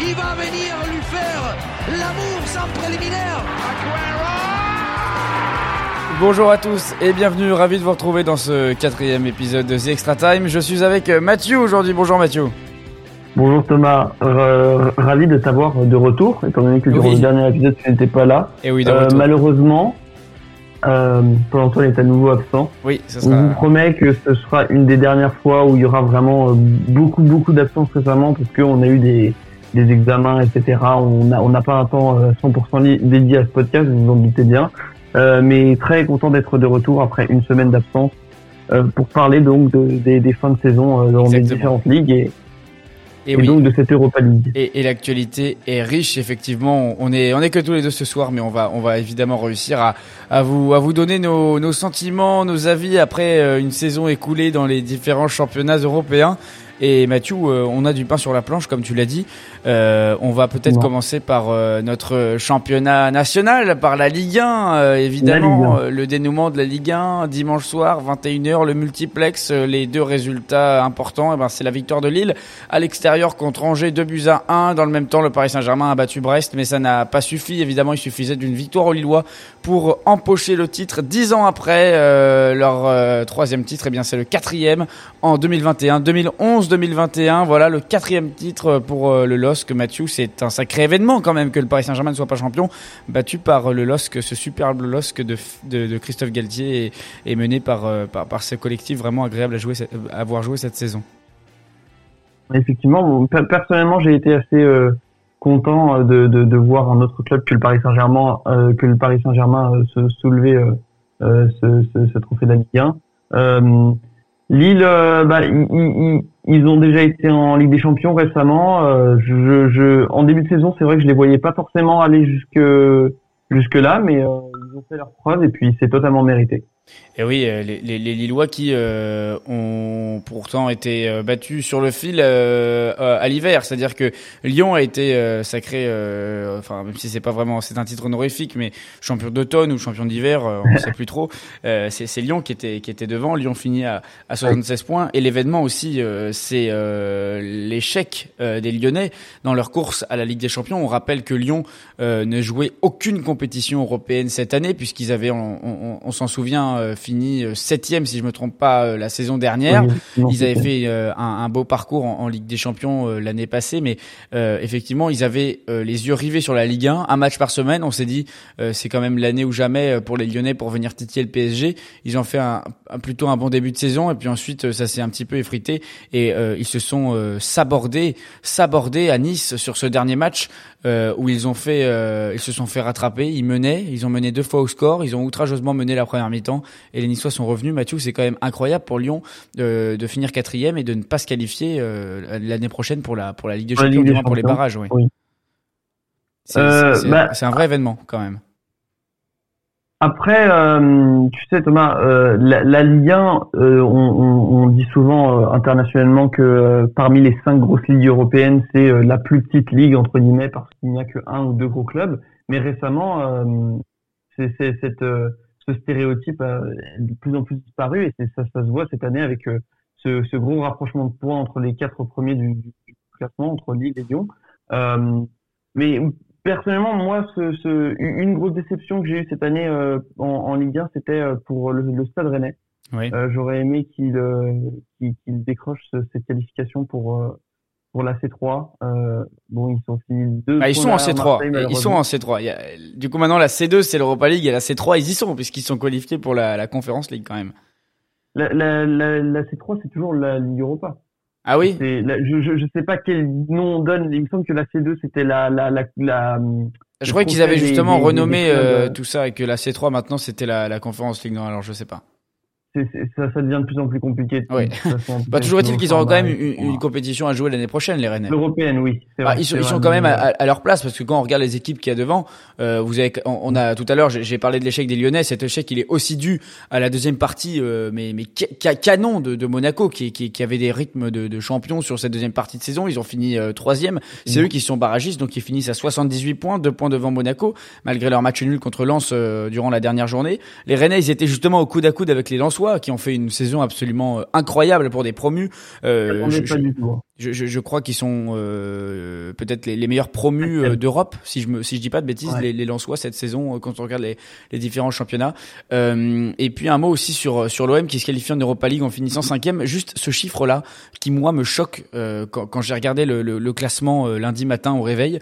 Il va venir lui faire l'amour sans préliminaire. Bonjour à tous et bienvenue, ravi de vous retrouver dans ce quatrième épisode de The Extra Time. Je suis avec Mathieu aujourd'hui. Bonjour Mathieu. Bonjour Thomas, ravi de t'avoir de retour, étant donné que durant Oui. le dernier épisode tu n'étais pas là. Et oui, de Euh, malheureusement, euh, Paul-Antoine est à nouveau absent. Oui, ça On vous promet que ce sera une des dernières fois où il y aura vraiment euh, beaucoup beaucoup d'absences récemment parce qu'on a eu des, des examens, etc. On n'a on pas un temps euh, 100% li- dédié à ce podcast, vous vous en doutez bien. Euh, mais très content d'être de retour après une semaine d'absence euh, pour parler donc de- des, des fins de saison euh, dans les différentes ligues et, Et et oui. donc de cette Europa League. Et, et l'actualité est riche, effectivement. On est, on est que tous les deux ce soir, mais on va, on va évidemment réussir à, à vous, à vous donner nos, nos sentiments, nos avis après euh, une saison écoulée dans les différents championnats européens. Et Mathieu, euh, on a du pain sur la planche, comme tu l'as dit. Euh, on va peut-être commencer par euh, notre championnat national, par la Ligue 1, euh, évidemment. Ligue 1. Euh, le dénouement de la Ligue 1, dimanche soir, 21h, le multiplex, euh, les deux résultats importants, eh ben, c'est la victoire de Lille à l'extérieur contre Angers, 2 buts à 1. Dans le même temps, le Paris Saint-Germain a battu Brest, mais ça n'a pas suffi. Évidemment, il suffisait d'une victoire aux Lillois pour empocher le titre. Dix ans après euh, leur euh, troisième titre, eh bien c'est le quatrième en 2021, 2011, 2021. Voilà le quatrième titre pour euh, le LOSC. Mathieu, c'est un sacré événement quand même que le Paris Saint-Germain ne soit pas champion, battu par euh, le LOSC, ce superbe LOSC de, de, Christophe Galtier et, mené par, euh, par par ce collectif vraiment agréable à jouer, avoir joué cette saison. Effectivement, personnellement, j'ai été assez euh, content euh, de, de, voir un autre club que le Paris Saint-Germain, euh, que le Paris Saint-Germain euh, se soulever euh, euh, ce, ce, ce trophée de la Ligue 1. Euh, Lille, euh, bah, ils, ils ont déjà été en Ligue des Champions récemment. Euh, je, je, en début de saison, c'est vrai que je les voyais pas forcément aller jusque jusque là, mais euh, ils ont fait leur preuve et puis c'est totalement mérité. Et oui, euh, les, les, les Lillois qui euh, ont pourtant été euh, battus sur le fil euh, à l'hiver, c'est-à-dire que Lyon a été euh, sacré, euh, enfin même si c'est pas vraiment, c'est un titre honorifique, mais champion d'automne ou champion d'hiver, on ne sait plus trop. C'est Lyon qui était qui était devant. Lyon finit à, à 76 points et l'événement aussi, c'est l'échec des Lyonnais dans leur course à la Ligue des Champions. On rappelle que Lyon ne jouait aucune compétition européenne cette année puisqu'ils avaient, on- on s'en souvient, euh, fini euh, septième si je me trompe pas euh, la saison dernière. Oui, non, Ils avaient fait euh, un, un beau parcours en, en Ligue des Champions euh, l'année passée, mais euh, effectivement, ils avaient euh, les yeux rivés sur la Ligue 1, un match par semaine. On s'est dit, euh, c'est quand même l'année ou jamais pour les Lyonnais pour venir titiller le PSG. Ils ont fait un, un- plutôt un bon début de saison, et puis ensuite, ça s'est un petit peu effrité, et euh, ils se sont euh, sabordés, sabordés à Nice sur ce dernier match euh, où ils ont fait, euh, ils se sont fait rattraper. Ils menaient, ils ont mené deux fois au score, ils ont outrageusement mené la première mi-temps, et les Niçois sont revenus. Mathieu, c'est quand même incroyable pour Lyon de, de finir quatrième et de ne pas se qualifier euh, l'année prochaine pour la pour la Ligue des Champions, du moins pour les barrages. Oui. Oui. C'est Euh, bah, c'est un vrai événement quand même. Après, euh, tu sais Thomas, euh, la, la Ligue 1, euh, on, on, on dit souvent euh, internationalement que euh, parmi les cinq grosses ligues européennes, c'est euh, la plus petite ligue entre guillemets parce qu'il n'y a que un ou deux gros clubs. Mais récemment, euh, c'est cette, euh, ce stéréotype a de plus en plus disparu et ça, ça se voit cette année avec euh, ce, ce gros rapprochement de points entre les quatre premiers du, du classement, entre Lille et Lyon. Euh, mais personnellement, moi, ce, ce, une grosse déception que j'ai eue cette année euh, en, en Ligue 1, c'était euh, pour le, le Stade Rennais. Oui. Euh, J'aurais aimé qu'il euh, décroche ce- cette qualification pour euh, pour la C3. Euh, bon, ils sont finis deux. Ah, ils sont en derrière C3. Marseille, Ils sont en C3. Il y a- du coup, maintenant, la C2, c'est l'Europa League et la C3, ils y sont puisqu'ils sont qualifiés pour la, la Conférence League quand même. La, la, la, la C3, c'est toujours la Ligue Europa. Ah oui? La- je, je sais pas quel nom on donne. Il me semble que la C2 c'était la la la, Je croyais qu'ils avaient justement des- renommé euh, euh, tout ça et que la C3 maintenant c'était la, la Conférence League. Non, alors je sais pas. Ça, ça devient de plus en plus compliqué. façon. Bah, toujours est-il qu'ils auront quand même Enfin, une, une compétition à jouer l'année prochaine, les Rennais. L'européenne, oui. c'est Ah, vrai, ils sont, ils quand même à, leur place parce que quand on regarde les équipes qu'il y a devant, euh, vous avez, on, on a tout à l'heure, j'ai parlé de l'échec des Lyonnais. Cet échec, il est aussi dû à la deuxième partie, euh, mais mais ca- ca- canon de, de Monaco qui, qui, qui avait des rythmes de, de champion sur cette deuxième partie de saison. Ils ont fini euh, troisième. C'est Mhm. eux qui sont barragistes, donc ils finissent à 78 points, deux points devant Monaco, malgré leur match nul contre Lens euh, durant la dernière journée. Les Rennais, ils étaient justement au coude à coude avec les Lensois Qui ont fait une saison absolument incroyable pour des promus. Euh, je, crois qu'ils sont euh, peut-être les, les, meilleurs promus euh, d'Europe, si je me si je dis pas de bêtises, les, les Lensois cette saison euh, quand on regarde les, les différents championnats. Euh, et puis un mot aussi sur sur l'OM qui se qualifie en Europa League en finissant cinquième. Juste ce chiffre-là qui moi me choque quand, quand j'ai regardé le, le, le classement lundi matin au réveil.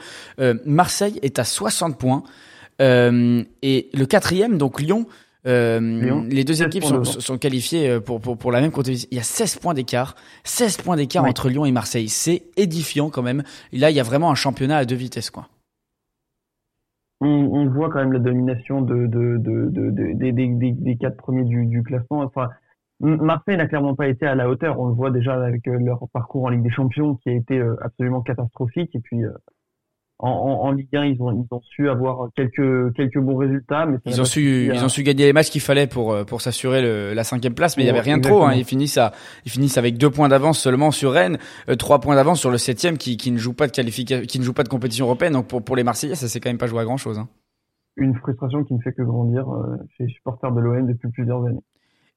Marseille est à 60 points et le quatrième donc Lyon euh, les deux équipes sont, sont, qualifiées euh, pour, pour, pour la même compétition. Il y a 16 points d'écart. 16 points d'écart entre Lyon et Marseille. C'est édifiant quand même. Et là, il y a vraiment un championnat à deux vitesses. quoi. On, on voit quand même la domination de, de, de, de, des, des, des quatre premiers du, du classement. Enfin, Marseille n'a clairement pas été à la hauteur. On le voit déjà avec euh, leur parcours en Ligue des Champions qui a été absolument catastrophique. Et puis, en, en, Ligue 1, ils ont, ils ont su avoir quelques, quelques bons résultats. Mais ils ont su, ils ont su gagner les matchs qu'il fallait pour, euh, pour s'assurer la cinquième place, mais il y avait rien de trop. Hein. Ils finissent à, ils finissent avec deux points d'avance seulement sur Rennes, euh, trois points d'avance sur le septième qui, qui ne joue pas de qualification, qui ne joue pas de compétition européenne. Donc pour, pour les Marseillais, ça s'est quand même pas joué à grand chose. Hein. Une frustration qui ne fait que grandir euh, chez les supporters de l'OM depuis plusieurs années.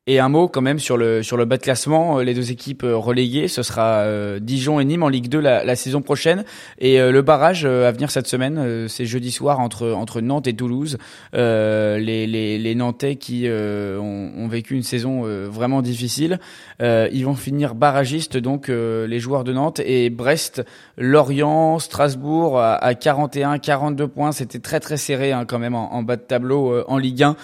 Et un mot quand même sur le sur le bas de classement, euh, les deux équipes euh, reléguées, ce sera euh, Dijon et Nîmes en Ligue 2 la, la saison prochaine. Et le barrage à venir cette semaine, c'est jeudi soir entre entre Nantes et Toulouse. les, les, les Nantais qui ont, ont, vécu une saison vraiment difficile, ils vont finir barragistes donc les joueurs de Nantes et Brest, Lorient, Strasbourg à, 41, 42 points. C'était très très serré hein, quand même en, en, bas de tableau en Ligue 1.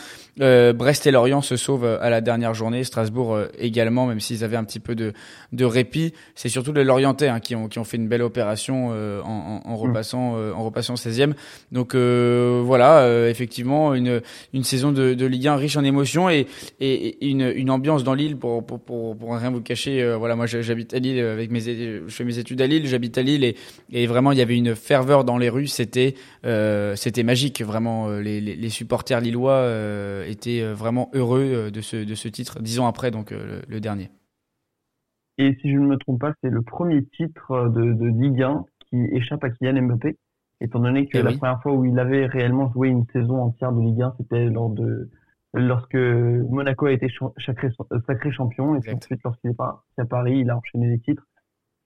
Euh, Brest et Lorient se sauvent à la dernière journée, Strasbourg euh, également, même s'ils avaient un petit peu de, de répit. C'est surtout les Lorientais hein, qui, ont, qui ont fait une belle opération euh, en, en, en, mm. repassant en repassant 16e. Donc voilà, effectivement une, une saison de, de Ligue 1 riche en émotions et, et, une, une ambiance dans l'île pour, pour, pour, pour rien vous cacher. voilà, moi j'habite à Lille avec mes je fais mes études à Lille, j'habite à Lille et, et vraiment il y avait une ferveur dans les rues. C'était c'était magique vraiment les, les, les supporters lillois était euh, vraiment heureux euh, de ce, de ce titre, dix ans après, donc euh, le, dernier. Et si je ne me trompe pas, c'est le premier titre de, de Ligue 1 qui échappe à Kylian Mbappé, étant donné que eh la première fois où il avait réellement joué une saison entière de Ligue 1, c'était lors de lorsque Monaco a été sacré, sacré champion, et ensuite lorsqu'il est parti à Paris, il a enchaîné les titres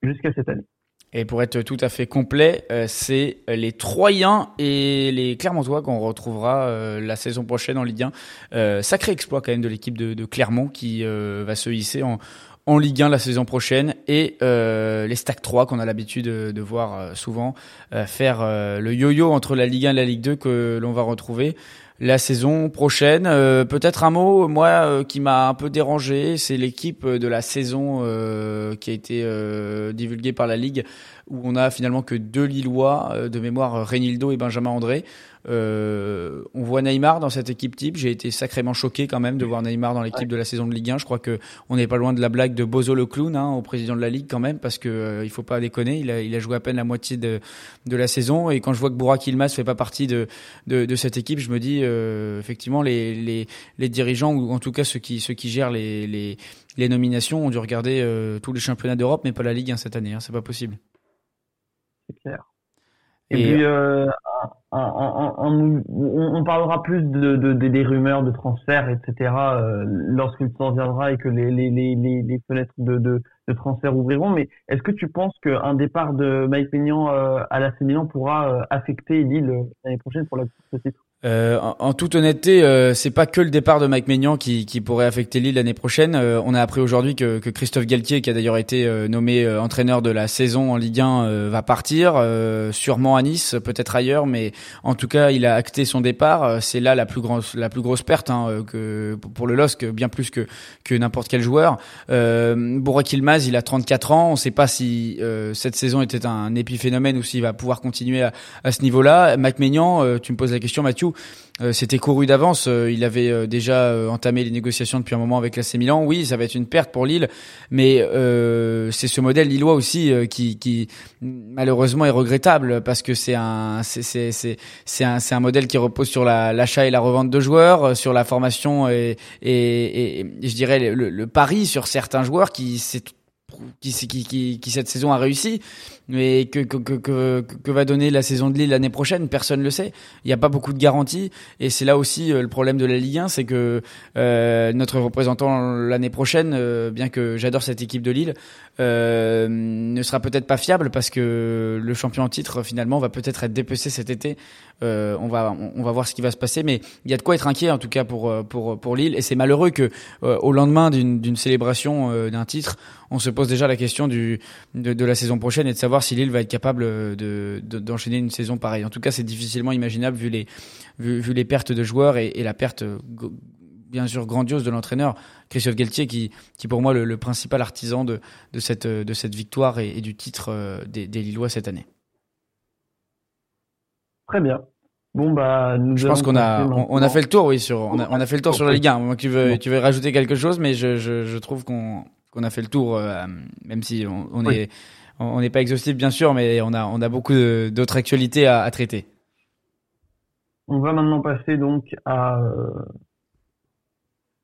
jusqu'à cette année. Et pour être tout à fait complet, euh, c'est les Troyens et les Clermontois qu'on retrouvera euh, la saison prochaine en Ligue 1. Euh, sacré exploit quand même de l'équipe de, Clermont qui va se hisser en, en Ligue 1 la saison prochaine et les Stack 3 qu'on a l'habitude de, de, voir souvent faire le yo-yo entre la Ligue 1 et la Ligue 2 que l'on va retrouver la saison prochaine. Euh, peut-être un mot, moi, euh, qui m'a un peu dérangé, c'est l'équipe de la saison euh, qui a été divulguée par la Ligue, où on a finalement que deux Lillois de mémoire, Reynildo et Benjamin André. Euh, on voit Neymar dans cette équipe type. J'ai été sacrément choqué quand même de voir Neymar dans l'équipe de la saison de Ligue 1. Je crois que on n'est pas loin de la blague de Bozo le clown hein, au président de la Ligue quand même, parce que euh, il faut pas déconner. Il a, il a joué à peine la moitié de, de la saison et quand je vois que Bourak Ilmaz fait pas partie de, de, de cette équipe, je me dis euh, effectivement les, les, les dirigeants ou en tout cas ceux qui ceux qui gèrent les, les, les nominations ont dû regarder euh, tous les championnats d'Europe, mais pas la Ligue 1 cette année. Hein, c'est pas possible. C'est clair. Et, puis, euh, on, on, parlera plus de, de, des rumeurs de transfert, etc. Euh, lorsqu'il s'en viendra et que les, les, les, les fenêtres de, de, de, transfert ouvriront. Mais est-ce que tu penses qu'un départ de Mike Maignan euh, à la Milan pourra euh, affecter Lille l'année prochaine pour la course titre euh, en, toute honnêteté, euh, c'est pas que le départ de Mike Maignan qui, qui pourrait affecter Lille l'année prochaine. Euh, on a appris aujourd'hui que, que, Christophe Galtier, qui a d'ailleurs été euh, nommé entraîneur de la saison en Ligue 1, va partir, sûrement à Nice, peut-être ailleurs, mais en tout cas, il a acté son départ. C'est là la plus grosse la plus grosse perte hein, que pour le LOSC, bien plus que que n'importe quel joueur. Euh, Ilmaz, il a 34 ans. On ne sait pas si cette saison était un épiphénomène ou s'il va pouvoir continuer à, à ce niveau-là. Mike Maignan, tu me poses la question, Mathieu euh, c'était couru d'avance. Euh, il avait euh, déjà entamé les négociations depuis un moment avec l'AC Milan. Oui, ça va être une perte pour Lille, mais c'est ce modèle lillois aussi qui, qui, malheureusement est regrettable parce que c'est un c'est c'est c'est un c'est un modèle qui repose sur l'achat et la revente de joueurs, sur la formation et et, et, je dirais le, le, pari sur certains joueurs qui c'est qui, qui, qui, cette saison a réussi, mais que, que, que, que, va donner la saison de Lille l'année prochaine, personne ne le sait. Il n'y a pas beaucoup de garanties, et c'est là aussi euh, le problème de la Ligue 1, c'est que euh, notre représentant l'année prochaine, euh, bien que j'adore cette équipe de Lille, euh, ne sera peut-être pas fiable parce que le champion en titre finalement va peut-être être dépecé cet été. Euh, on va on va voir ce qui va se passer, mais il y a de quoi être inquiet en tout cas pour pour pour Lille, et c'est malheureux que au lendemain d'une d'une célébration d'un titre, on se pose déjà la question du, de, la saison prochaine et de savoir si Lille va être capable de, d'enchaîner une saison pareille. En tout cas, c'est difficilement imaginable vu les, vu, les pertes de joueurs et, la perte bien sûr grandiose de l'entraîneur Christophe Galtier qui, qui pour moi le, le principal artisan de, de, cette, de cette victoire et, du titre euh, des, des, Lillois cette année. Très bien. Bon bah nous je pense qu'on a on, a fait le tour oui sur on a, on a fait le tour sur la Ligue 1. tu veux tu veux rajouter quelque chose mais je, je, je trouve qu'on qu'on a fait le tour, euh, même si on, on est on n'est pas exhaustif bien sûr, mais on a on a beaucoup d'autres actualités à, traiter. On va maintenant passer donc à euh,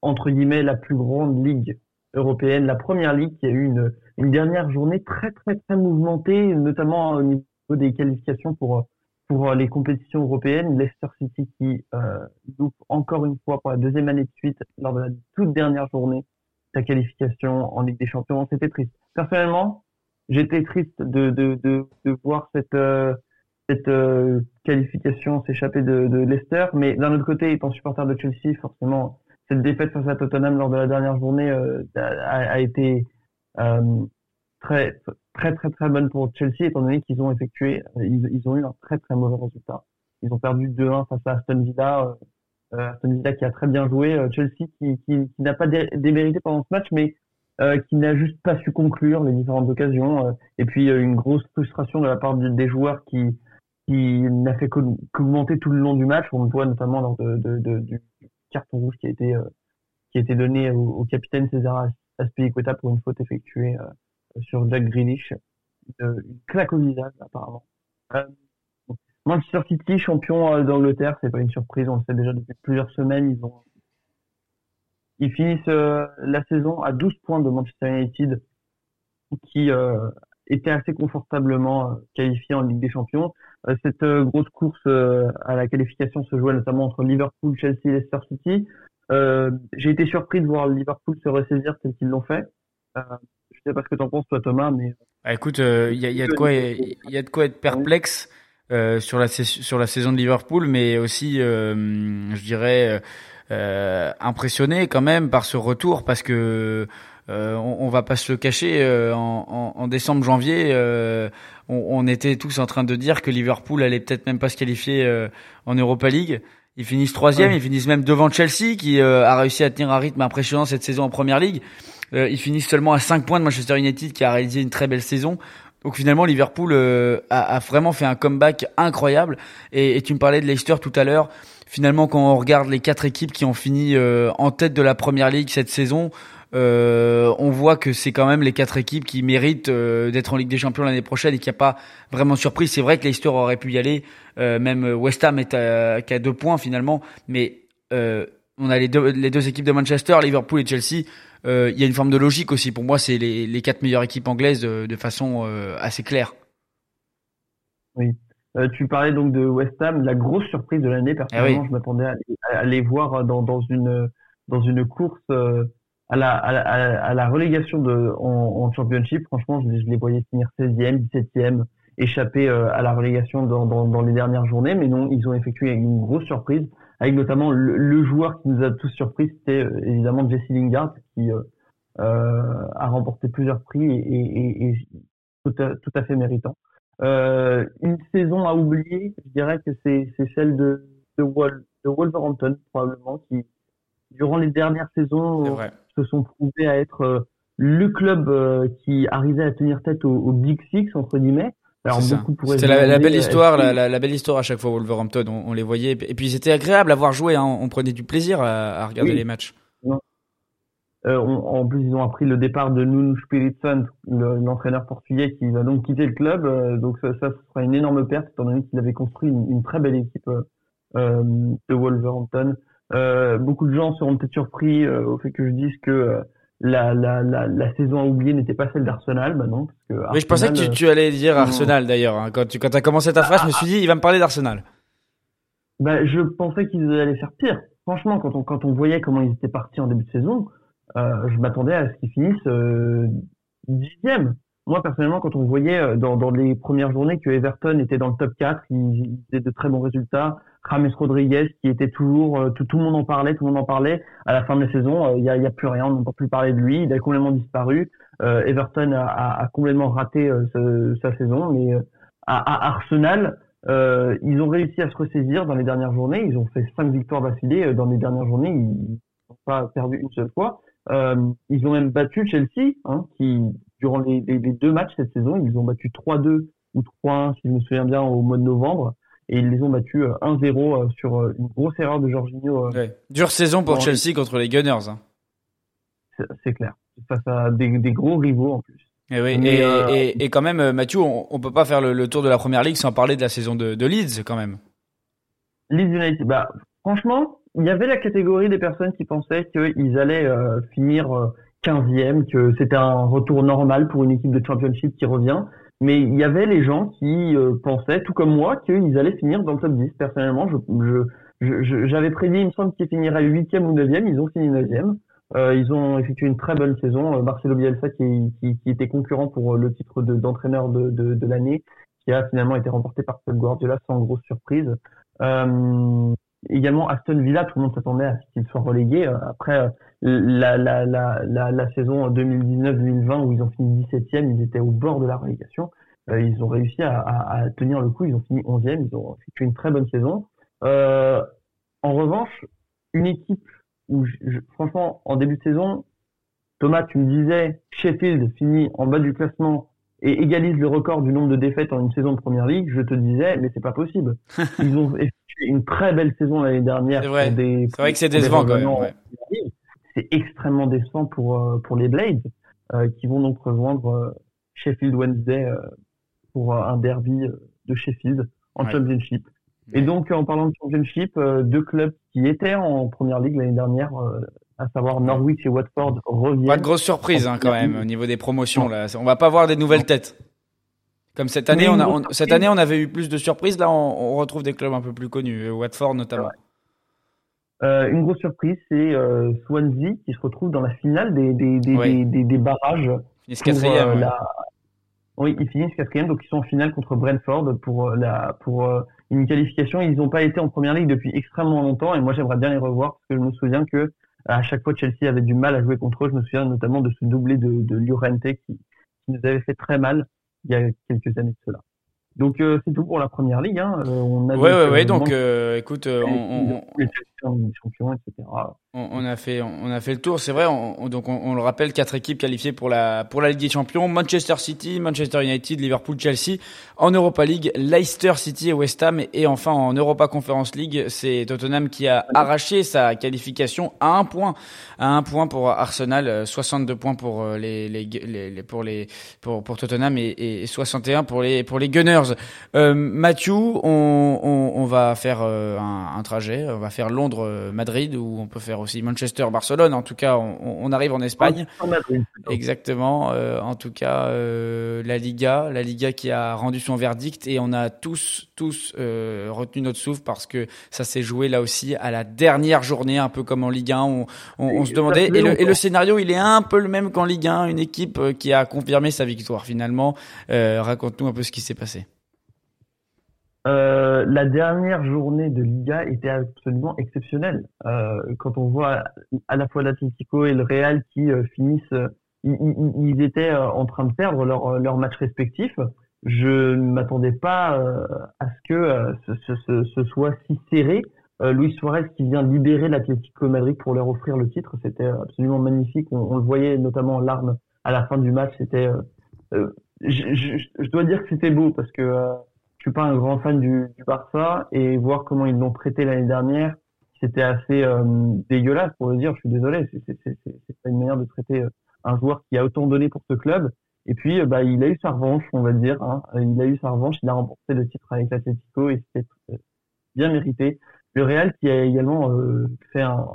entre guillemets la plus grande ligue européenne, la première ligue qui a eu une, une dernière journée très très très mouvementée, notamment au niveau des qualifications pour pour les compétitions européennes. Leicester City qui euh, loupe encore une fois pour la deuxième année de suite lors de la toute dernière journée sa qualification en Ligue des Champions. C'était triste. Personnellement, j'étais triste de, de, de, de, voir cette, euh, cette euh, qualification s'échapper de, de Leicester. Mais d'un autre côté, étant supporter de Chelsea, forcément, cette défaite face à Tottenham lors de la dernière journée euh, a, a, été très, très, très, très bonne pour Chelsea, étant donné qu'ils ont effectué, ils, ils, ont eu un très, très mauvais résultat. Ils ont perdu 2-1 face à Aston Villa euh, Aston qui a très bien joué, euh, Chelsea qui, qui, qui n'a pas démérité pendant ce match, mais euh, qui n'a juste pas su conclure les différentes occasions. et puis une grosse frustration de la part des joueurs qui, qui n'a fait qu'augmenter tout le long du match. On le voit notamment lors de, de, de, du carton rouge qui a été, qui a été donné au, capitaine César Aspilicueta pour une faute effectuée sur Jack Grealish. Une, une claque au visage apparemment. Manchester City, champion euh, d'Angleterre, c'est pas une surprise, on le sait déjà depuis plusieurs semaines. Ils ont, ils finissent euh, la saison à 12 points de Manchester United, qui euh, était assez confortablement qualifié en Ligue des Champions. cette grosse course à la qualification se jouait notamment entre Liverpool, Chelsea et Leicester City. J'ai été surpris de voir Liverpool se ressaisir tel qu'ils l'ont fait. je sais pas ce que t'en penses toi Thomas, mais ah, écoute, il y a, de quoi, être perplexe. Euh, sur la saison de Liverpool, mais aussi, euh, je dirais, euh, impressionné quand même par ce retour parce que on, on, va pas se le cacher. En, en, décembre, janvier, on, on, était tous en train de dire que Liverpool allait peut-être même pas se qualifier en Europa League. Ils finissent troisième, ils finissent même devant Chelsea qui a réussi à tenir un rythme impressionnant cette saison en Première Ligue. ils finissent seulement à 5 points de Manchester United qui a réalisé une très belle saison. Donc finalement, Liverpool euh, a, a, vraiment fait un comeback incroyable. Et, et, tu me parlais de Leicester tout à l'heure. Finalement, quand on regarde les quatre équipes qui ont fini euh, en tête de la Première Ligue cette saison, euh, on voit que c'est quand même les quatre équipes qui méritent euh, d'être en Ligue des Champions l'année prochaine et qu'il n'y a pas vraiment de surprise. C'est vrai que Leicester aurait pu y aller, même West Ham est à, qu'à deux points finalement, mais on a les deux, les deux équipes de Manchester, Liverpool et Chelsea euh, il y a une forme de logique aussi. Pour moi, c'est les, les quatre meilleures équipes anglaises de, façon euh, assez claire. Oui. Euh, tu parlais donc de West Ham, la grosse surprise de l'année. Personnellement, ah je m'attendais à, les voir dans, dans une dans une course à la, à la, à la relégation de en, en championship. Franchement, je, je, les voyais finir 16e, 17e, échapper à la relégation dans, dans, dans, les dernières journées. Mais non, ils ont effectué une grosse surprise avec notamment le, joueur qui nous a tous surpris, c'était euh, évidemment Jesse Lingard, qui euh, euh, a remporté plusieurs prix et, et, tout, à, tout, à, fait méritant. Euh, une saison à oublier, je dirais que c'est celle de, de, de, Wolverhampton, probablement, qui, durant les dernières saisons, se sont prouvés à être le club qui arrivait à tenir tête au, au Big Six, entre guillemets. C'était la, belle histoire, la, belle histoire à chaque fois Wolverhampton. On, les voyait et puis c'était agréable à voir jouer. Hein. On prenait du plaisir à, regarder les matchs. Euh, en plus, ils ont appris le départ de Nuno Espirito l'entraîneur portugais qui va donc quitter le club. Euh, donc ça, ça sera une énorme perte étant donné qu'il avait construit une, très belle équipe euh, de Wolverhampton. beaucoup de gens seront peut-être surpris au fait que je dise que la, la, la, la saison à oublier n'était pas celle d'Arsenal, bah non. Parce que oui, je pensais que tu, tu allais dire Arsenal d'ailleurs. Hein. Quand tu quand as commencé ta phrase, je me suis dit, il va me parler d'Arsenal. Bah, je pensais qu'ils allaient faire pire. Franchement, quand on, quand on voyait comment ils étaient partis en début de saison, je m'attendais à ce qu'ils finissent euh, dixième. Moi, personnellement, quand on voyait euh, dans, dans les premières journées que Everton était dans le top 4, ils faisaient de très bons résultats. James Rodriguez, qui était toujours, euh, tout, tout, le monde en parlait, tout le monde en parlait. À la fin de la saison, il n'y a, a, plus rien, on n'a plus parler de lui. Il a complètement disparu. Everton a, a, a, complètement raté sa saison, mais à, à Arsenal, euh, ils ont réussi à se ressaisir dans les dernières journées. Ils ont fait cinq victoires d'affilée euh, dans les dernières journées. Ils n'ont pas perdu une seule fois. Euh, ils ont même battu Chelsea, hein, qui durant les, les, deux matchs cette saison, ils ont battu 3-2 ou 3-1 si je me souviens bien au mois de novembre. Et ils les ont battus 1-0 sur une grosse erreur de Jorginho. Ouais. Dure saison pour Chelsea contre les Gunners. Hein. C'est clair. Face à des, des gros rivaux en plus. Et, oui, et, euh, et, et, quand même, euh, Mathieu, on, on peut pas faire le, le, tour de la première ligue sans parler de la saison de, de Leeds, quand même. Leeds United, bah, franchement, il y avait la catégorie des personnes qui pensaient qu'ils allaient euh, finir 15e, que c'était un retour normal pour une équipe de championship qui revient. Mais il y avait les gens qui pensaient, tout comme moi, qu'ils allaient finir dans le top 10. Personnellement, je, je, j'avais prédit, il me semble, qu'ils finiraient 8e ou 9e. Ils ont fini 9e. Euh, ils ont effectué une très bonne saison. Euh, Marcelo Bielsa, qui, qui, qui, était concurrent pour euh, le titre d'entraîneur de, de, de, l'année, qui a finalement été remporté par Pep Guardiola sans grosse surprise. Euh, également Aston Villa, tout le monde s'attendait à ce qu'il soit relégué. Après la, la, la, la, la saison 2019-2020 où ils ont fini 17e, ils étaient au bord de la relégation. ils ont réussi à, à, à, tenir le coup, ils ont fini 11e, ils ont effectué une très bonne saison. en revanche, une équipe où franchement, en début de saison, Thomas, tu me disais, Sheffield finit en bas du classement et égalise le record du nombre de défaites en une saison de première ligue, je te disais, mais c'est pas possible. Ils ont une très belle saison l'année dernière. C'est vrai. C'est vrai que c'est décevant quand même. Ouais. C'est extrêmement décevant pour euh, pour les Blades, euh, qui vont donc rejoindre euh, Sheffield Wednesday euh, pour un derby de Sheffield en Championship. Et donc, en parlant de Championship, deux clubs qui étaient en première ligue l'année dernière, à savoir Norwich et Watford, reviennent. Pas de grosse surprise hein, quand même au niveau des promotions. Là, on va pas voir des nouvelles têtes. Comme cette année, on a, cette année, on avait eu plus de surprises. Là, on, retrouve des clubs un peu plus connus, euh, Watford notamment. Euh, une grosse surprise, c'est euh, Swansea qui se retrouve dans la finale des des des, des, des, barrages. Ils finissent quatrième. la... Oui, ils finissent quatrième, donc ils sont en finale contre Brentford pour la pour une qualification. Ils n'ont pas été en première ligue depuis extrêmement longtemps et moi j'aimerais bien les revoir parce que je me souviens que à chaque fois Chelsea avait du mal à jouer contre eux. Je me souviens notamment de ce doublé de, de Llorente qui, qui nous avait fait très mal il y a quelques années de cela. Donc euh, c'est tout pour la première ligue. Hein. Euh, on a ouais, ouais, ouais. Donc euh, écoute, on, on, champions, etc on, a fait on a fait le tour, c'est vrai. On, donc on, le rappelle, quatre équipes qualifiées pour la pour la Ligue des Champions Manchester City, Manchester United, Liverpool, Chelsea. En Europa League, Leicester City et West Ham. Et enfin en Europa Conference League, c'est Tottenham qui a arraché sa qualification à un point, à un point pour Arsenal, 62 points pour euh, les, les, les pour les pour pour Tottenham et, et 61 pour les pour les Gunners. Euh, Matthew, on, on, va faire euh, un, un, trajet, on va faire Londres-Madrid où on peut faire aussi Manchester-Barcelone. En tout cas, on, on arrive en Espagne. Exactement. Euh, en tout cas, euh, la Liga, la Liga qui a rendu son verdict et on a tous, tous euh, retenu notre souffle parce que ça s'est joué là aussi à la dernière journée, un peu comme en Ligue 1. On, on, on se demandait et le, et le, scénario, il est un peu le même qu'en Ligue 1, une équipe qui a confirmé sa victoire finalement. Euh, raconte-nous un peu ce qui s'est passé. Euh, la dernière journée de Liga était absolument exceptionnelle. Euh, quand on voit à la fois l'Atlético et le Real qui euh, finissent, euh, ils, étaient en train de perdre leur, leur match respectif. Je ne m'attendais pas à ce que ce, soit si serré. Luis Suarez qui vient libérer l'Atlético Madrid pour leur offrir le titre, c'était absolument magnifique. On, le voyait notamment en larmes à la fin du match. C'était, je, dois dire que c'était beau parce que suis pas un grand fan du, du Barça et voir comment ils l'ont traité l'année dernière, c'était assez euh, dégueulasse pour le dire. Je suis désolé, c'est pas une manière de traiter euh, un joueur qui a autant donné pour ce club. Et puis, euh, bah, il a eu sa revanche, on va dire. Hein. Il a eu sa revanche. Il a remporté le titre avec l'Atletico et c'était bien mérité. Le Real qui a également fait un,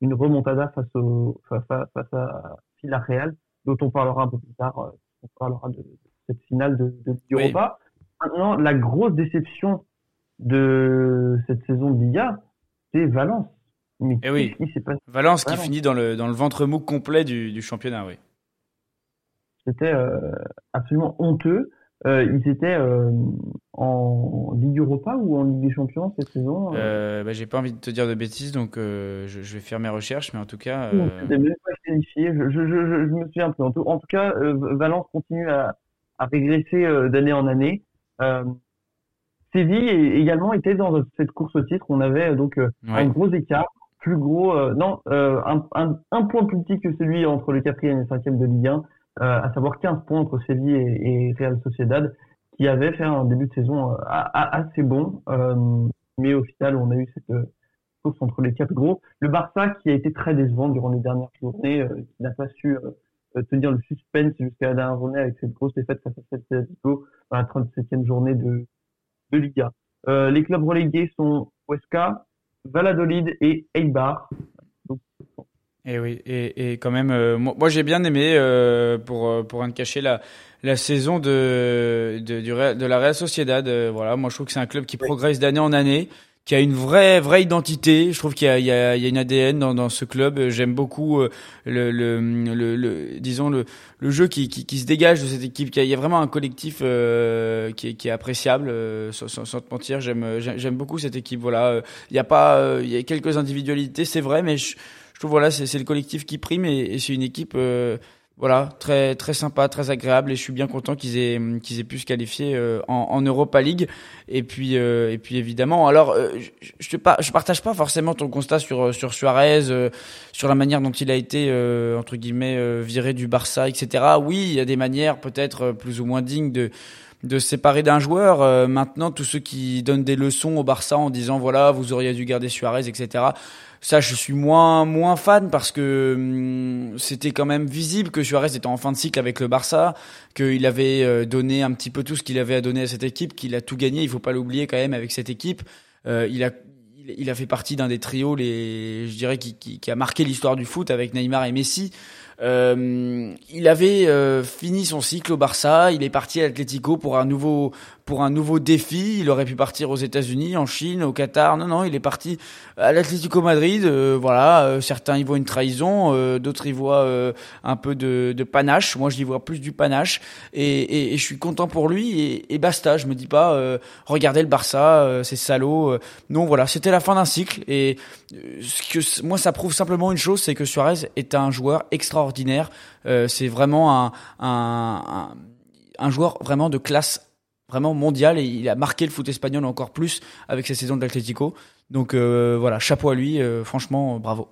une remontada face au face à, face à Villarreal, dont on parlera un peu plus tard. On parlera de, cette finale de, de Europa. Maintenant, la grosse déception de cette saison de Liga, c'est Valence. Mais eh oui. Valence, qui finit dans le dans le ventre mou complet du, du championnat, oui. C'était euh, absolument honteux. Euh, ils étaient euh, en Ligue Europa ou en Ligue des Champions cette saison bah, J'ai pas envie de te dire de bêtises, donc je, je, vais faire mes recherches, mais en tout cas. Ils même pas qualifié. Je, je, me souviens plus. En tout, en tout cas, Valence continue à, à régresser d'année en année. Séville également était dans cette course au titre. On avait donc un gros écart, plus gros, non, un, un, un, point plus petit que celui entre le quatrième et le cinquième de Ligue 1. Euh, à savoir 15 points entre Séville et, Real Sociedad, qui avait fait un début de saison euh, assez bon, euh, mais au final, on a eu cette course entre les quatre gros. Le Barça, qui a été très décevant durant les dernières journées, qui n'a pas su tenir le suspense jusqu'à la dernière journée avec cette grosse défaite face à Celta dans la 37e journée de, de Liga. Euh, les clubs relégués sont Huesca, Valladolid et Eibar. Et oui, et, et quand même, euh, moi, j'ai bien aimé euh, pour euh, pour rien cacher la la saison de de, du, de la Real Sociedad. voilà, moi je trouve que c'est un club qui progresse d'année en année, qui a une vraie vraie identité. Je trouve qu'il y a il y a, il y a une ADN dans dans ce club. J'aime beaucoup le, le, le, le, disons le le jeu qui, qui, qui se dégage de cette équipe. Il y a, vraiment un collectif qui est qui est appréciable. sans, sans, te mentir, j'aime j'aime beaucoup cette équipe. Voilà, il y a pas il y a quelques individualités, c'est vrai, mais je, je trouve voilà c'est le collectif qui prime et, c'est une équipe euh, voilà très très sympa très agréable et je suis bien content qu'ils aient qu'ils aient pu se qualifier euh, en, en, Europa League. Et puis euh, et puis évidemment alors je, je je partage pas forcément ton constat sur sur Suarez sur la manière dont il a été entre guillemets viré du Barça etc oui il y a des manières peut-être plus ou moins dignes de de séparer d'un joueur. maintenant, tous ceux qui donnent des leçons au Barça en disant voilà, vous auriez dû garder Suarez, etc. Ça, je suis moins moins fan parce que hum, c'était quand même visible que Suarez était en fin de cycle avec le Barça, qu'il avait euh, donné un petit peu tout ce qu'il avait à donner à cette équipe, qu'il a tout gagné. Il faut pas l'oublier quand même avec cette équipe. Euh, il a il a fait partie d'un des trios, les, je dirais, qui, qui, qui a marqué l'histoire du foot avec Neymar et Messi. Euh, il avait euh, fini son cycle au Barça, il est parti à l'Atlético pour un nouveau pour un nouveau défi. Il aurait pu partir aux États-Unis, en Chine, au Qatar. Non, non, il est parti à l'Atlético Madrid. Euh, voilà, euh, certains y voient une trahison, euh, d'autres y voient un peu de, de, panache. Moi, j'y vois plus du panache. Et, et, et, je suis content pour lui. Et, et basta. Je me dis pas, regardez le Barça, c'est salaud. non, voilà, c'était la fin d'un cycle. Et ce que moi, ça prouve simplement une chose, c'est que Suarez est un joueur extraordinaire. c'est vraiment un, un un joueur vraiment de classe vraiment mondial et il a marqué le foot espagnol encore plus avec sa saison de l'Atlético. Donc euh, voilà, chapeau à lui, euh, franchement, bravo.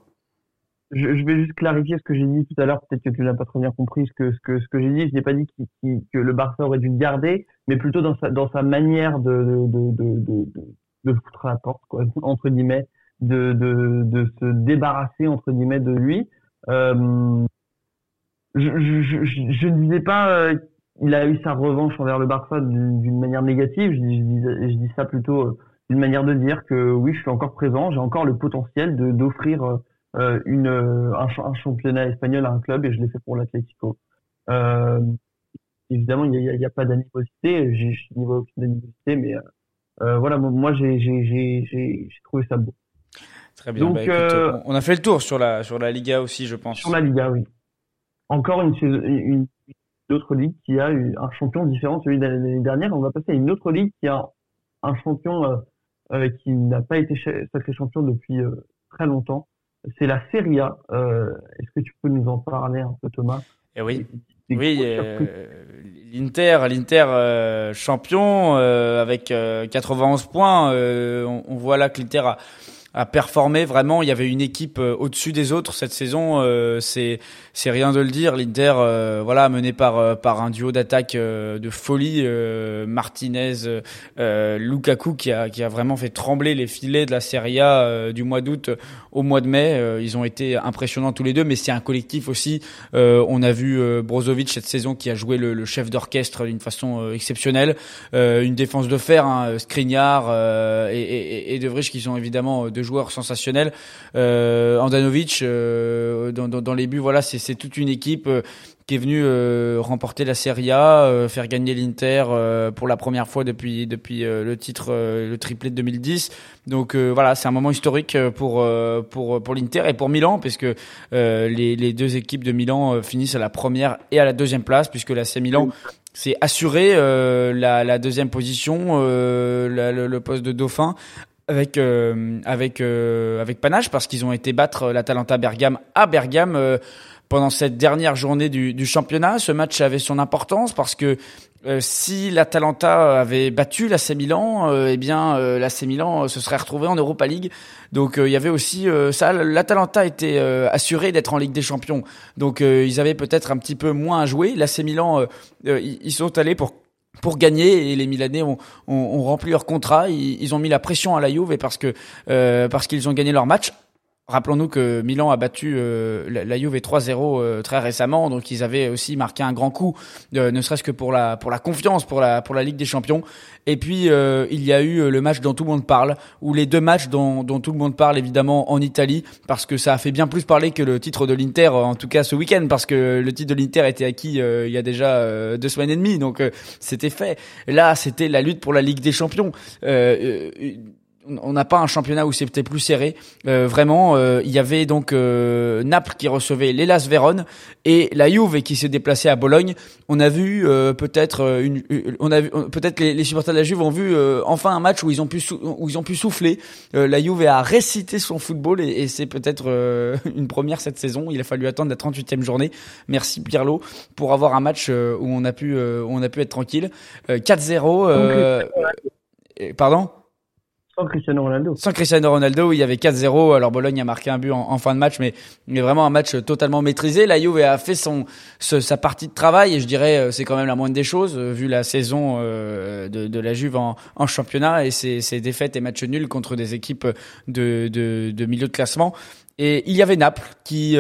Je, vais juste clarifier ce que j'ai dit tout à l'heure. Peut-être que tu n'as pas très bien compris ce que ce que ce que j'ai dit. Je n'ai pas dit que le Barça aurait dû le garder, mais plutôt dans sa dans sa manière de de de de, foutre à la porte, entre guillemets, de de de se débarrasser entre guillemets de lui. Euh, je, je, je, ne disais pas il a eu sa revanche envers le Barça d'une manière négative. Je, je, dis ça plutôt euh, d'une manière de dire que oui, je suis encore présent, j'ai encore le potentiel de d'offrir euh, une euh, un, championnat espagnol à un club et je l'ai fait pour l'Atlético. Euh, évidemment, il n'y a, pas d'animosité, je n'y vois aucune animosité, mais euh, voilà, moi j'ai trouvé ça beau. Très bien. Donc, bah, on a fait le tour sur la sur la Liga aussi, je pense. Sur la Liga, oui. Encore une, une, d'autres ligues qui a eu un champion différent de celui de l'année dernière. On va passer à une autre ligue qui a un champion euh, euh qui n'a pas été sacré champion depuis euh, très longtemps. C'est la Serie A. Euh, est-ce que tu peux nous en parler un peu, Thomas? Eh oui. Oui, l'Inter, l'Inter champion avec 91 points. On, on, voit là que l'Inter a a performé vraiment. Il y avait une équipe euh, au-dessus des autres cette saison. Euh, c'est c'est rien de le dire. L'Inter, euh, voilà, mené par par un duo d'attaque de folie, Martinez, Lukaku, qui a qui a vraiment fait trembler les filets de la Serie A du mois d'août au mois de mai. ils ont été impressionnants tous les deux, mais c'est un collectif aussi. on a vu Brozovic cette saison qui a joué le, le chef d'orchestre d'une façon exceptionnelle. une défense de fer, hein, Skriniar et, et, et De qui sont évidemment deux joueurs sensationnels. Euh, Andanovic dans, dans, les buts, voilà, c'est toute une équipe qui est venu euh, remporter la Serie A, euh, faire gagner l'Inter euh, pour la première fois depuis depuis le titre le triplé de 2010. Donc voilà, c'est un moment historique pour pour pour l'Inter et pour Milan puisque les deux équipes de Milan finissent à la première et à la deuxième place puisque la C Milan s'est assuré la, deuxième position, le, poste de dauphin avec avec avec panache parce qu'ils ont été battre l'Atalanta Bergame à Bergame pendant cette dernière journée du, du, championnat. Ce match avait son importance parce que euh, si l'Atalanta avait battu l'AC Milan, euh, eh bien euh, l'AC Milan euh, se serait retrouvé en Europa League. Donc il y avait aussi ça. L'Atalanta était assuré d'être en Ligue des Champions. Donc ils avaient peut-être un petit peu moins à jouer. L'AC Milan, ils sont allés pour pour gagner et les Milanais ont, rempli leur contrat. Ils, ont mis la pression à la Juve parce que parce qu'ils ont gagné leur match Rappelons-nous que Milan a battu euh, la, Juve 3-0 euh, très récemment, donc ils avaient aussi marqué un grand coup, euh, ne serait-ce que pour la pour la confiance, pour la pour la Ligue des Champions. Et puis il y a eu le match dont tout le monde parle, ou les deux matchs dont, dont tout le monde parle évidemment en Italie, parce que ça a fait bien plus parler que le titre de l'Inter, en tout cas ce week-end, parce que le titre de l'Inter était acquis il y a déjà deux semaines et demie, donc c'était fait. Là, c'était la lutte pour la Ligue des Champions on n'a pas un championnat où c'est peut-être plus serré. Euh, vraiment, euh, il y avait donc euh, Naples qui recevait l'Elas Vérone et la Juve qui s'est déplacée à Bologne. On a vu peut-être une, on a vu peut-être les, les, supporters de la Juve ont vu enfin un match où ils ont pu où ils ont pu souffler. la Juve a récité son football et, et c'est peut-être une première cette saison. Il a fallu attendre la 38e journée. Merci Pirlo pour avoir un match où on a pu où on a pu être tranquille. 4-0. pardon? Sans Cristiano Ronaldo. Sans Cristiano Ronaldo, il y avait 4-0. Alors Bologne a marqué un but en, fin de match, mais, mais vraiment un match totalement maîtrisé. La Juve a fait son sa partie de travail et je dirais euh, c'est quand même la moindre des choses euh, vu la saison euh, de, de la Juve en, en championnat et ses, ses, défaites et matchs nuls contre des équipes de, de, de milieu de classement. Et il y avait Naples qui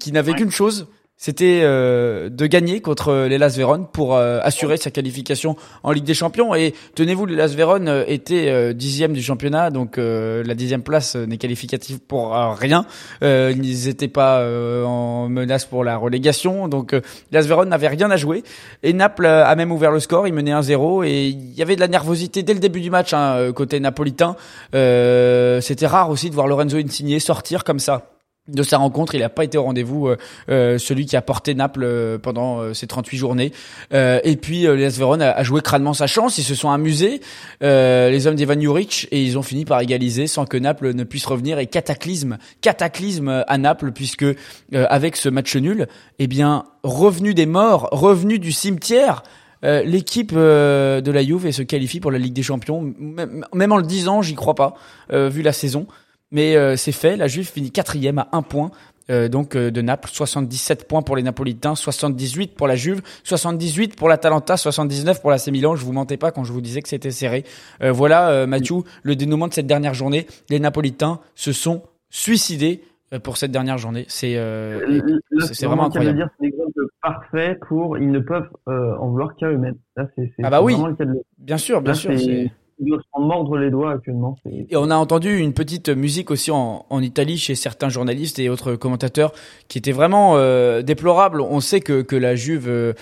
qui n'avait qu'une chose, c'était euh, de gagner contre l'Elas Vérone pour euh, assurer sa qualification en Ligue des Champions. Et tenez-vous, l'Elas Vérone euh, était dixième du championnat, donc la dixième place n'est qualificative pour rien. ils n'étaient pas en menace pour la relégation, donc l'Elas Vérone n'avait rien à jouer. Et Naples a même ouvert le score, il menait 1-0 et il y avait de la nervosité dès le début du match hein, côté napolitain. C'était rare aussi de voir Lorenzo Insigne sortir comme ça de sa rencontre, il n'a pas été au rendez-vous, euh, euh, celui qui a porté Naples euh, pendant ces 38 journées. et puis les Verona a, joué crânement sa chance, ils se sont amusés, les hommes d'Ivan Juric, et ils ont fini par égaliser sans que Naples ne puisse revenir. Et cataclysme, cataclysme à Naples, puisque avec ce match nul, eh bien, revenu des morts, revenu du cimetière, l'équipe de la Juve se qualifie pour la Ligue des Champions. Même, en le disant, j'y crois pas, vu la saison. Mais euh, c'est fait, la Juve finit quatrième à un point. Euh, donc euh, de Naples, 77 points pour les Napolitains, 78 pour la Juve, 78 pour l'Atalanta, 79 pour la Milan. Je vous mentais pas quand je vous disais que c'était serré. voilà, Mathieu, le dénouement de cette dernière journée. Les Napolitains se sont suicidés pour cette dernière journée. C'est c'est vraiment incroyable. C'est l'exemple parfait pour ils ne peuvent en vouloir qu'à eux-mêmes. Ah bah oui, bien sûr, bien sûr il doit se mordre les doigts actuellement. Et on a entendu une petite musique aussi en, en, Italie chez certains journalistes et autres commentateurs qui était vraiment euh, déplorable. On sait que, que la Juve euh,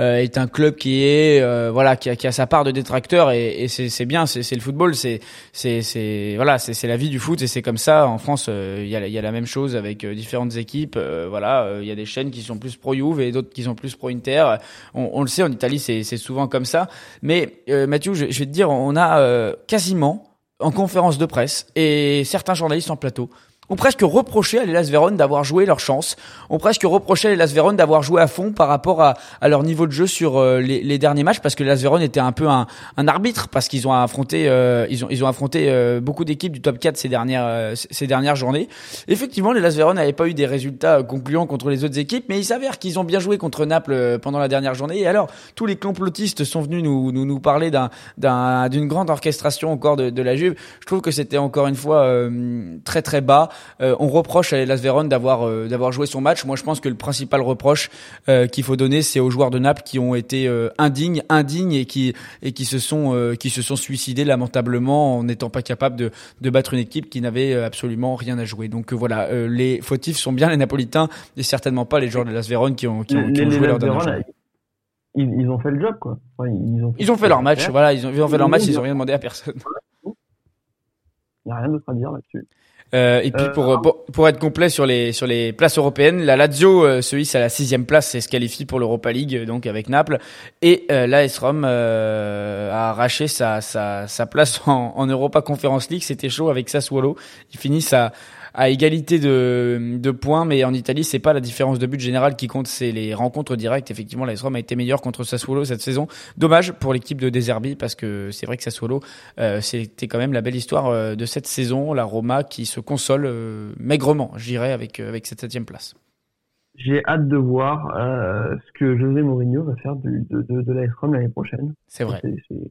euh, est un club qui est euh, voilà qui a, qui a, sa part de détracteurs et, et c'est bien, c'est le football, c'est c'est voilà c'est la vie du foot et c'est comme ça. En France, il y, a, y a la même chose avec différentes équipes. voilà, il y a des chaînes qui sont plus pro Juve et d'autres qui sont plus pro Inter. On, on, le sait en Italie, c'est souvent comme ça. Mais Mathieu, je, je vais te dire, on a euh, quasiment en conférence de presse et certains journalistes en plateau ont presque reproché à l'Elas Vérone d'avoir joué leur chance, ont presque reproché à l'Elas Vérone d'avoir joué à fond par rapport à, à, leur niveau de jeu sur euh, les, les, derniers matchs, parce que l'Elas Vérone était un peu un, un, arbitre, parce qu'ils ont affronté, euh, ils ont, ils ont affronté euh, beaucoup d'équipes du top 4 ces dernières, ces dernières journées. Effectivement, l'Elas Vérone n'avait pas eu des résultats concluants contre les autres équipes, mais il s'avère qu'ils ont bien joué contre Naples pendant la dernière journée. Et alors, tous les complotistes sont venus nous, nous, nous parler d'un, d'un, d'une grande orchestration encore de, de la Juve. Je trouve que c'était encore une fois très très bas. On reproche à Las Véron d'avoir d'avoir joué son match. Moi, je pense que le principal reproche qu'il faut donner, c'est aux joueurs de Naples qui ont été indignes, indignes et qui et qui se sont qui se sont suicidés lamentablement en n'étant pas capables de de battre une équipe qui n'avait absolument rien à jouer. Donc voilà, les fautifs sont bien les Napolitains et certainement pas les joueurs de Las Véron qui ont qui ont, joué leur dernier ils, ils, ont fait le job, quoi. ils, ont fait, ils ont fait leur match, voilà, ils ont, ils ont fait leur match, ils ont rien demandé à personne. Il n'y a rien d'autre à dire là-dessus. Euh, et puis pour, pour, pour être complet sur les sur les places européennes, la Lazio euh, se hisse à la sixième place et se qualifie pour l'Europa League donc avec Naples et euh, l'AS Rome euh, a arraché sa sa, sa place en, en Europa Conference League. C'était chaud avec Sassuolo. Ils finissent à à égalité de, de points, mais en Italie, c'est pas la différence de but générale qui compte, c'est les rencontres directes. Effectivement, l'AS Rome a été meilleur contre Sassuolo cette saison. Dommage pour l'équipe de Deserbi parce que c'est vrai que Sassuolo, euh, c'était quand même la belle histoire euh, de cette saison. La Roma qui se console euh, maigrement, j'irais, avec avec cette septième place. J'ai hâte de voir ce que José Mourinho va faire de, de, de, Rome l'année prochaine. C'est vrai. C'est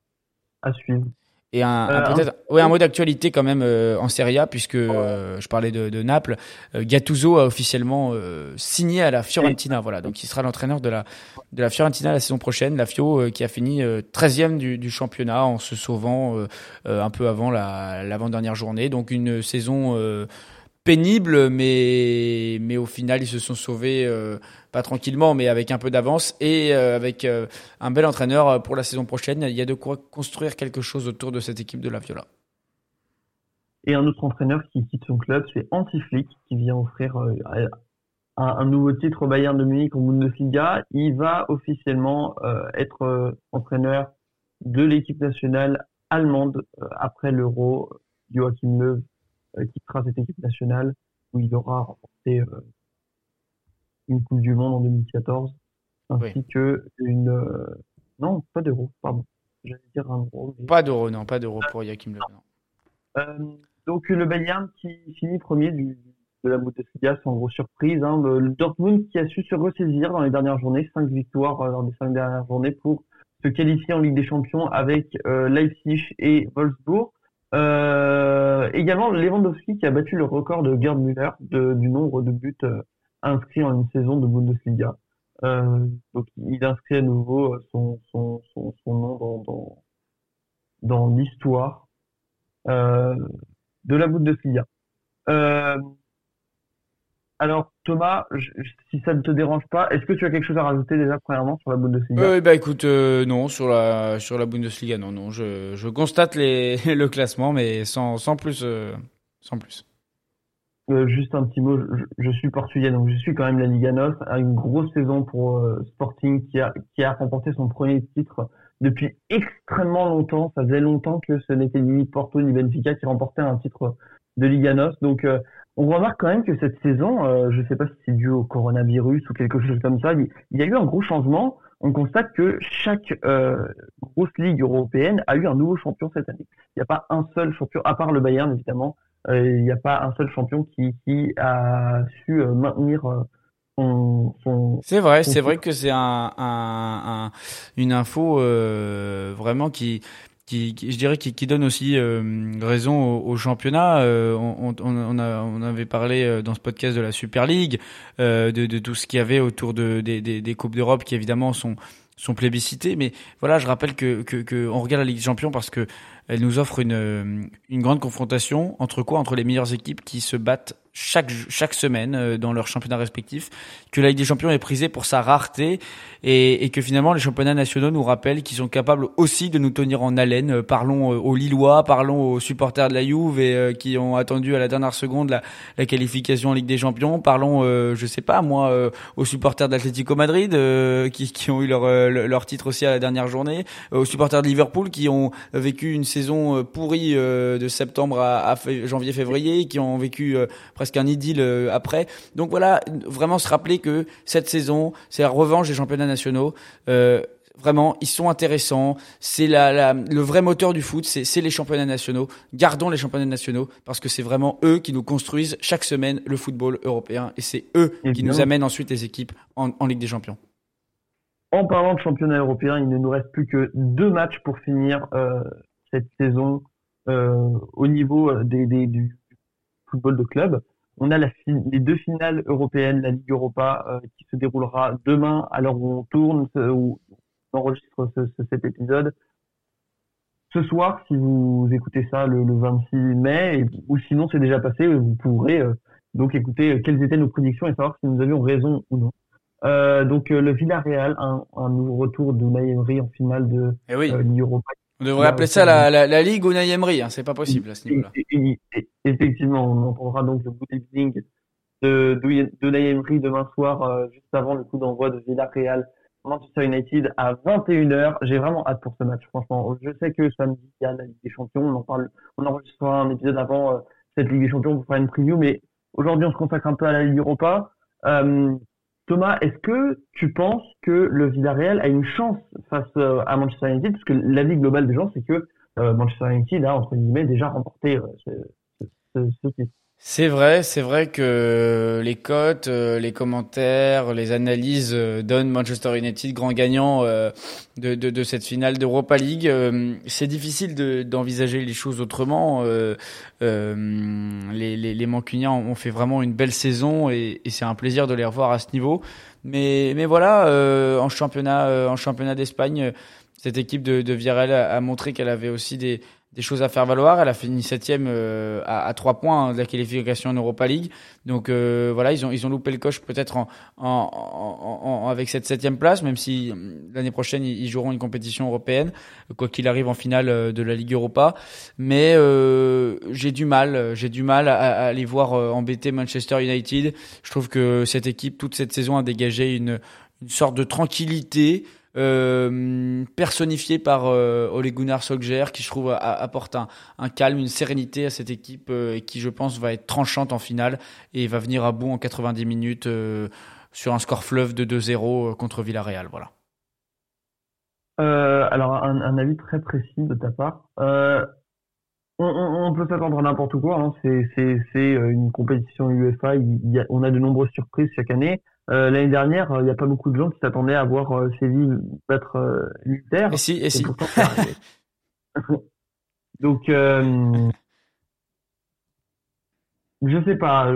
à suivre. Et un, euh, peut-être, ouais, un mot d'actualité quand même euh, en Serie A puisque euh, je parlais de, de Naples. Gattuso a officiellement signé à la Fiorentina, voilà. Donc il sera l'entraîneur de la de la Fiorentina la saison prochaine. La Fio qui a fini 13e du, du, championnat en se sauvant un peu avant la l'avant-dernière journée. Donc une saison pénible, mais mais au final ils se sont sauvés euh, pas tranquillement, mais avec un peu d'avance et euh, avec euh, un bel entraîneur pour la saison prochaine. Il y a de quoi construire quelque chose autour de cette équipe de la Viola. Et un autre entraîneur qui quitte son club, c'est Antiflick, qui vient offrir un, nouveau titre au Bayern de Munich en Bundesliga. Il va officiellement être entraîneur de l'équipe nationale allemande après l'Euro. Joachim Löw euh, quittera cette équipe nationale où il aura remporté euh, une Coupe du Monde en 2014 ainsi que une euh, non pas d'euro pardon. J'allais dire un euro pas d'euro non pas d'euro pour Joachim Löw donc le Bayern qui finit premier du, de la Bundesliga sans grosse surprise hein, le, Dortmund qui a su se ressaisir dans les dernières journées cinq victoires dans les cinq dernières journées pour se qualifier en Ligue des Champions avec Leipzig et Wolfsburg euh, également, Lewandowski qui a battu le record de Gerd Müller du nombre de buts euh, inscrits en une saison de Bundesliga. Euh, donc, il inscrit à nouveau son, son, son, son nom dans, dans, dans l'histoire euh, de la Bundesliga. Euh, alors Thomas, si ça ne te dérange pas, est-ce que tu as quelque chose à rajouter déjà premièrement sur la Bundesliga? Oui, bah écoute, euh, non sur la sur la Bundesliga, non, non, je, je constate les, le classement, mais sans sans plus, euh, sans plus. Euh, juste un petit mot, je, suis portugais, donc je suis quand même la Liga NOS, une grosse saison pour Sporting qui a qui a remporté son premier titre depuis extrêmement longtemps. Ça faisait longtemps que ce n'était ni Porto ni Benfica qui remportaient un titre de Liga NOS, donc on remarque quand même que cette saison, euh, je ne sais pas si c'est dû au coronavirus ou quelque chose comme ça, il y a eu un gros changement. On constate que chaque euh, grosse ligue européenne a eu un nouveau champion cette année. Il n'y a pas un seul champion, à part le Bayern évidemment, euh, il n'y a pas un seul champion qui, qui a su maintenir son, son c'est vrai, c'est vrai que c'est un, un, un, une info vraiment qui qui, je dirais, qui, qui donne aussi euh, raison au, championnat. Euh, on, on, a, on, avait parlé euh, dans ce podcast de la Super League, de, de, tout ce qu'il y avait autour de, des, des, des coupes d'Europe qui évidemment sont sont plébiscités. Mais voilà, je rappelle que, que, que on regarde la Ligue des Champions parce que elle nous offre une, une grande confrontation entre quoi? Entre les meilleures équipes qui se battent chaque chaque semaine euh, dans leurs championnats respectifs, que la Ligue des Champions est prisée pour sa rareté et, et que finalement les championnats nationaux nous rappellent qu'ils sont capables aussi de nous tenir en haleine. Euh, parlons euh, aux Lillois, parlons aux supporters de la Juve et qui ont attendu à la dernière seconde la, la qualification en Ligue des Champions. Parlons, je sais pas moi, aux supporters d'Atlético Madrid qui, qui ont eu leur leur titre aussi à la dernière journée, aux supporters de Liverpool qui ont vécu une saison pourrie de septembre à, à janvier-février, qui ont vécu presque un idylle euh, après. Donc voilà, vraiment se rappeler que cette saison, c'est la revanche des championnats nationaux. Euh, vraiment, ils sont intéressants. C'est la, le vrai moteur du foot, c'est les championnats nationaux. Gardons les championnats nationaux parce que c'est vraiment eux qui nous construisent chaque semaine le football européen et c'est eux qui nous amènent ensuite les équipes en, en, Ligue des Champions. En parlant de championnat européen, il ne nous reste plus que deux matchs pour finir euh, cette saison euh, au niveau des, des, du football de club. On a la les deux finales européennes, la Ligue Europa, qui se déroulera demain à l'heure où on tourne, où on enregistre cet épisode. Ce soir, si vous écoutez ça le, 26 mai, ou sinon c'est déjà passé, vous pourrez donc écouter quelles étaient nos prédictions et savoir si nous avions raison ou non. Euh, donc euh, le Villarreal, un, un nouveau retour de Emery en finale de eh oui. euh, Europa. On devrait appeler ça la, la, la Ligue Unai Emery, hein, c'est pas possible à ce niveau-là. Effectivement, on entendra donc le bootlegging de, de, de Emery demain soir, euh, juste avant le coup d'envoi de Villarreal Manchester United à 21h. J'ai vraiment hâte pour ce match, franchement. Je sais que samedi, il y a la Ligue des Champions. On en parle, on enregistrera un épisode avant euh, cette Ligue des Champions pour faire une preview, mais aujourd'hui, on se consacre un peu à la Ligue Europa. Euh, Thomas, est-ce que tu penses que le Villarreal a une chance face euh, à Manchester United? Parce que l'avis global des gens, c'est que euh, Manchester United a, entre guillemets, déjà remporté euh, ce, ce titre. C'est vrai, c'est vrai que les cotes, euh, les commentaires, les analyses euh, donnent Manchester United grand gagnant euh, de, de, de, cette finale d'Europa League. C'est difficile d'envisager les choses autrement. Les, les, les Mancuniens ont fait vraiment une belle saison et, c'est un plaisir de les revoir à ce niveau. Mais, mais voilà, en championnat, en championnat d'Espagne, cette équipe de, de Villarreal a montré qu'elle avait aussi des des choses à faire valoir. Elle a fini septième euh, à, 3 points hein, de la qualification en Europa League. Donc euh, voilà, ils ont ils ont loupé le coche peut-être en, en, en, avec cette septième place, même si euh, l'année prochaine ils, joueront une compétition européenne, quoi qu'il arrive en finale de la Ligue Europa. Mais j'ai du mal, j'ai du mal à, à, aller voir embêter Manchester United. Je trouve que cette équipe toute cette saison a dégagé une une sorte de tranquillité euh, personnifié par euh, Ole Gunnar Solskjaer, qui je trouve apporte un, calme, une sérénité à cette équipe euh, et qui je pense va être tranchante en finale et va venir à bout en 90 minutes euh, sur un score fleuve de 2-0 contre Villarreal. Voilà. alors un, avis très précis de ta part. On, peut s'attendre à n'importe quoi. Hein. C'est une compétition UEFA. On a de nombreuses surprises chaque année. Euh, l'année dernière, il n'y a pas beaucoup de gens qui s'attendaient à voir euh, Séville battre euh, l'Inter. Et si, et, si. Donc, euh, je sais pas.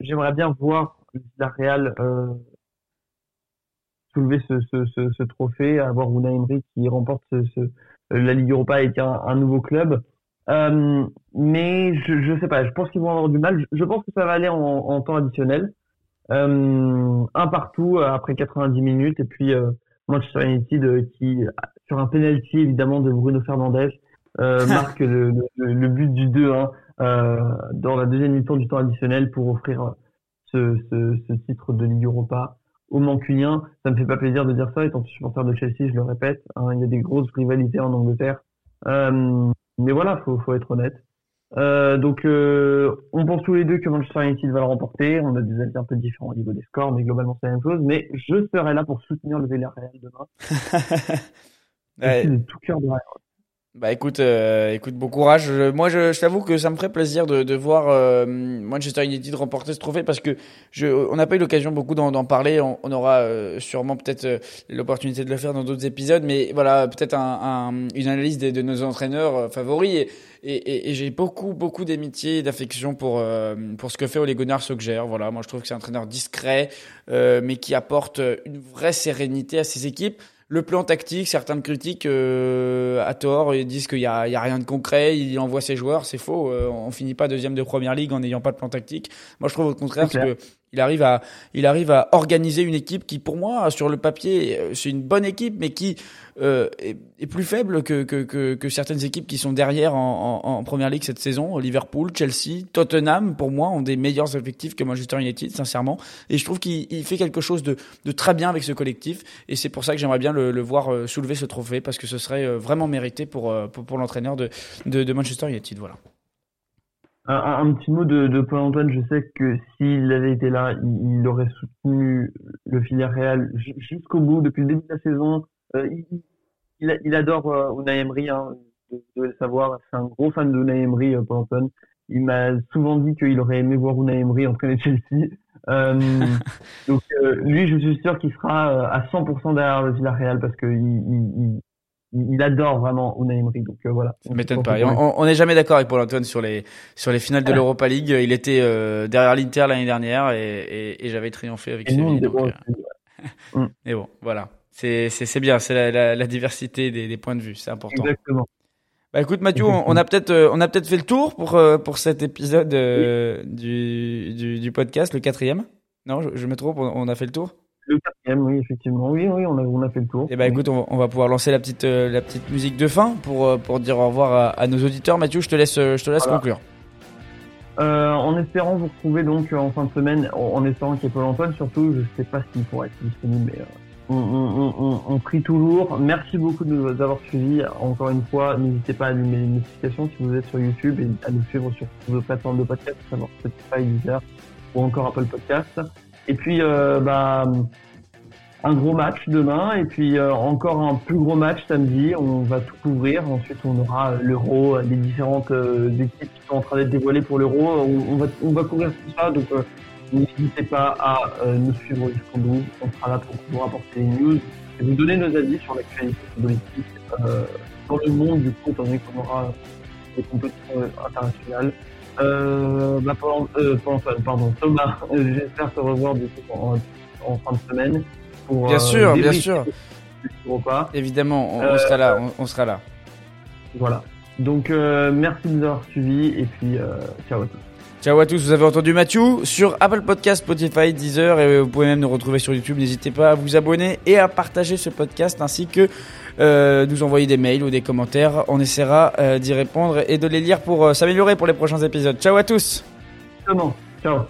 J'aimerais bien voir la Real euh, soulever ce, ce, ce, ce, trophée, avoir Unai Emery qui remporte la Ligue Europa avec un, un nouveau club. Euh, mais je, je sais pas. Je pense qu'ils vont avoir du mal. Je, pense que ça va aller en, en temps additionnel. Euh, un partout euh, après 90 minutes et puis euh, Manchester United qui sur un penalty évidemment de Bruno Fernandes marque le, le, but du 2-1 dans la deuxième mi-temps du temps additionnel pour offrir ce, ce, ce, titre de Ligue Europa aux Mancuniens. Ça me fait pas plaisir de dire ça, étant supporter de Chelsea, je le répète. Hein, il y a des grosses rivalités en Angleterre. Euh, mais voilà, faut, faut être honnête. Euh, donc, euh, on pense tous les deux que Manchester United va le remporter. On a des avis un peu différents au niveau des scores, mais globalement c'est la même chose. Mais je serai là pour soutenir le Villarreal demain. ouais. de tout cœur de bah écoute, euh, écoute, bon courage. moi, je, je t'avoue que ça me ferait plaisir de, de voir euh, Manchester United remporter ce trophée parce que je, on n'a pas eu l'occasion beaucoup d'en parler. On, on aura euh, sûrement peut-être euh, l'opportunité de le faire dans d'autres épisodes, mais voilà, peut-être un, un, une analyse de, de nos entraîneurs favoris. Et, et, et, j'ai beaucoup, beaucoup d'amitié et d'affection pour pour ce que fait Ole Gunnar Solskjaer. Voilà, moi je trouve que c'est un entraîneur discret, mais qui apporte une vraie sérénité à ses équipes. Le plan tactique, certains critiquent euh, à tort et disent qu'il y a, il y a rien de concret. Il envoie ses joueurs, c'est faux. Euh, on finit pas deuxième de première ligue en n'ayant pas de plan tactique. Moi, je trouve au contraire que il arrive à, il arrive à organiser une équipe qui, pour moi, sur le papier, euh, c'est une bonne équipe, mais qui euh, est, plus faible que, que, que, certaines équipes qui sont derrière en, en, en, première ligue cette saison. Liverpool, Chelsea, Tottenham, pour moi, ont des meilleurs effectifs que Manchester United, sincèrement. Et je trouve qu'il fait quelque chose de, de, très bien avec ce collectif. Et c'est pour ça que j'aimerais bien le, voir euh, soulever ce trophée, parce que ce serait vraiment mérité pour, pour, pour l'entraîneur de, de, de Manchester United. Voilà. Un, un, petit mot de, de Paul-Antoine. Je sais que s'il avait été là, il, aurait soutenu le Villarreal jusqu'au bout, depuis le début de la saison. Euh, il, il, adore euh, Unai Emery, hein, de, le savoir. C'est un gros fan de Emery, euh, Paul-Antoine. Il m'a souvent dit qu'il aurait aimé voir Unai Emery entraîner Chelsea. Euh, donc euh, lui, je suis sûr qu'il sera à 100% derrière le Villarreal parce que il, adore vraiment Unai Emery. Donc euh, voilà. Ça m'étonne pas. on n'est jamais d'accord avec Paul Antoine sur les sur les finales de l'Europa League. Il était euh, derrière l'Inter l'année dernière et, et, et j'avais triomphé avec lui. Euh, et bon, voilà. C'est c'est bien. C'est la, la, la, diversité des, des points de vue. C'est important. Exactement. Bah écoute Mathieu, on, a peut-être on a peut-être fait le tour pour pour cet épisode du, du, du podcast, le quatrième. Non, je, je me trompe. On a fait le tour? Le quatrième, oui, effectivement. Oui, oui, on a, on a fait le tour. Et eh bah écoute, on, va pouvoir lancer la petite, euh, la petite musique de fin pour, euh, pour dire au revoir à, nos auditeurs. Mathieu, je te laisse, je te laisse conclure. Euh, en espérant vous retrouver donc en fin de semaine, en, espérant qu'il y ait Paul Antoine, surtout, je sais pas s'il pourra être disponible, mais on, on, on, prie toujours. Merci beaucoup de nous avoir suivis. Encore une fois, n'hésitez pas à allumer les notifications si vous êtes sur YouTube et à nous suivre sur vos plateformes de podcast, savoir Spotify, Deezer ou encore Apple Podcast. Et puis, euh, bah, un gros match demain et puis euh, encore un plus gros match samedi. On va tout couvrir. Ensuite, on aura l'Euro, les différentes euh, équipes qui sont en train d'être dévoilées pour l'Euro. On, va, couvrir tout ça. Donc, n'hésitez pas à nous suivre jusqu'au bout. On sera là pour vous apporter les news et vous donner nos avis sur l'actualité politique dans le monde du coup, étant donné qu'on aura des compétitions internationales. Euh, bah, euh, pardon, Thomas, j'espère te revoir du coup en, en fin de semaine. Pour, bien euh, sûr, bien sûr. Évidemment, on, sera là, on, sera là. Voilà. Donc merci de nous avoir suivis et puis ciao à tous. Ciao à tous, vous avez entendu Mathieu sur Apple Podcast, Spotify, Deezer et vous pouvez même nous retrouver sur YouTube. N'hésitez pas à vous abonner et à partager ce podcast ainsi que euh, nous envoyer des mails ou des commentaires. On essaiera euh, d'y répondre et de les lire pour euh, s'améliorer pour les prochains épisodes. Ciao à tous. Ciao.